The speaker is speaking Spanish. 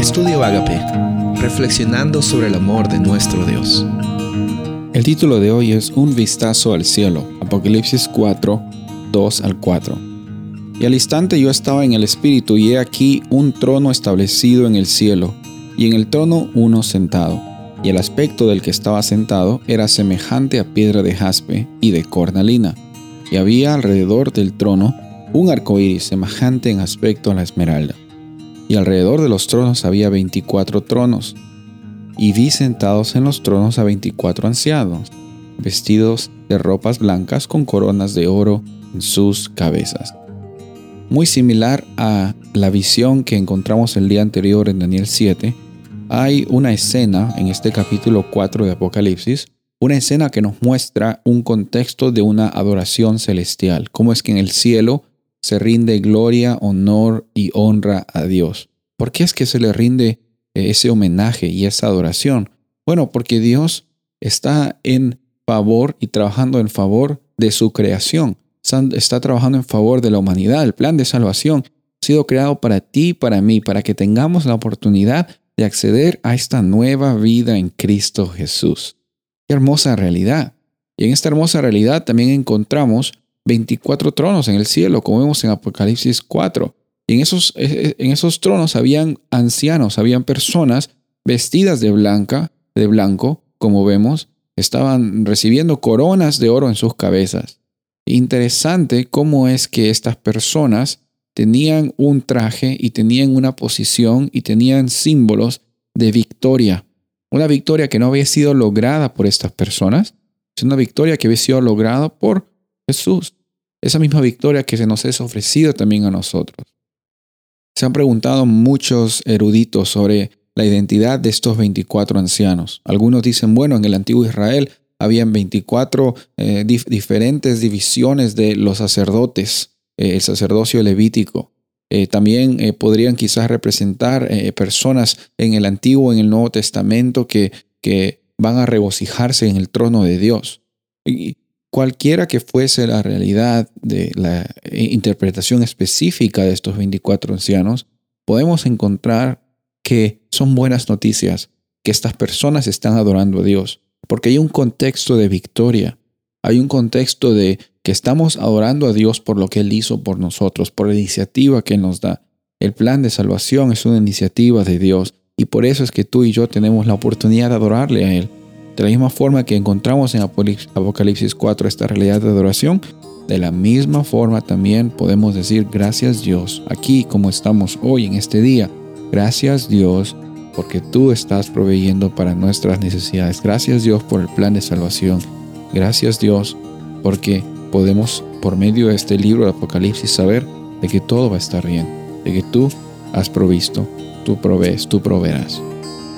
Estudio Agape, reflexionando sobre el amor de nuestro Dios. El título de hoy es Un vistazo al cielo, Apocalipsis 4, 2 al 4. Y al instante yo estaba en el Espíritu y he aquí un trono establecido en el cielo, y en el trono uno sentado. Y el aspecto del que estaba sentado era semejante a piedra de jaspe y de cornalina, y había alrededor del trono un arco iris semejante en aspecto a la esmeralda y alrededor de los tronos había veinticuatro tronos, y vi sentados en los tronos a veinticuatro ancianos, vestidos de ropas blancas con coronas de oro en sus cabezas. Muy similar a la visión que encontramos el día anterior en Daniel 7, hay una escena en este capítulo 4 de Apocalipsis, una escena que nos muestra un contexto de una adoración celestial, cómo es que en el cielo se rinde gloria, honor y honra a Dios. ¿Por qué es que se le rinde eh, ese homenaje y esa adoración? Bueno, porque Dios está en favor y trabajando en favor de su creación. Está trabajando en favor de la humanidad. El plan de salvación ha sido creado para ti y para mí, para que tengamos la oportunidad de acceder a esta nueva vida en Cristo Jesús. Qué hermosa realidad. Y en esta hermosa realidad también encontramos 24 tronos en el cielo, como vemos en Apocalipsis 4. Y en esos, eh, eh, en esos tronos habían ancianos, habían personas vestidas de blanca, de blanco, como vemos, estaban recibiendo coronas de oro en sus cabezas. Interesante cómo es que estas personas tenían un traje y tenían una posición y tenían símbolos de victoria. Una victoria que no había sido lograda por estas personas, es una victoria que había sido lograda por Jesús. Esa misma victoria que se nos es ofrecida también a nosotros. Se han preguntado muchos eruditos sobre la identidad de estos 24 ancianos. Algunos dicen, bueno, en el antiguo Israel habían 24 eh, diferentes divisiones de los sacerdotes, eh, el sacerdocio levítico. Eh, también podrían quizás representar personas en el Antiguo, en el Nuevo Testamento que, que van a regocijarse en el trono de Dios. Y Cualquiera que fuese la realidad de la interpretación específica de estos 24 ancianos, podemos encontrar que son buenas noticias, que estas personas están adorando a Dios, porque hay un contexto de victoria, hay un contexto de que estamos adorando a Dios por lo que Él hizo por nosotros, por la iniciativa que Él nos da. El plan de salvación es una iniciativa de Dios y por eso es que tú y yo tenemos la oportunidad de adorarle a Él. De la misma forma que encontramos en Apocalipsis 4 esta realidad de adoración, de la misma forma también podemos decir gracias Dios, aquí como estamos hoy en este día. Gracias Dios porque tú estás proveyendo para nuestras necesidades. Gracias Dios por el plan de salvación. Gracias Dios porque podemos por medio de este libro de Apocalipsis saber de que todo va a estar bien, de que tú has provisto, tú provees, tú proveerás.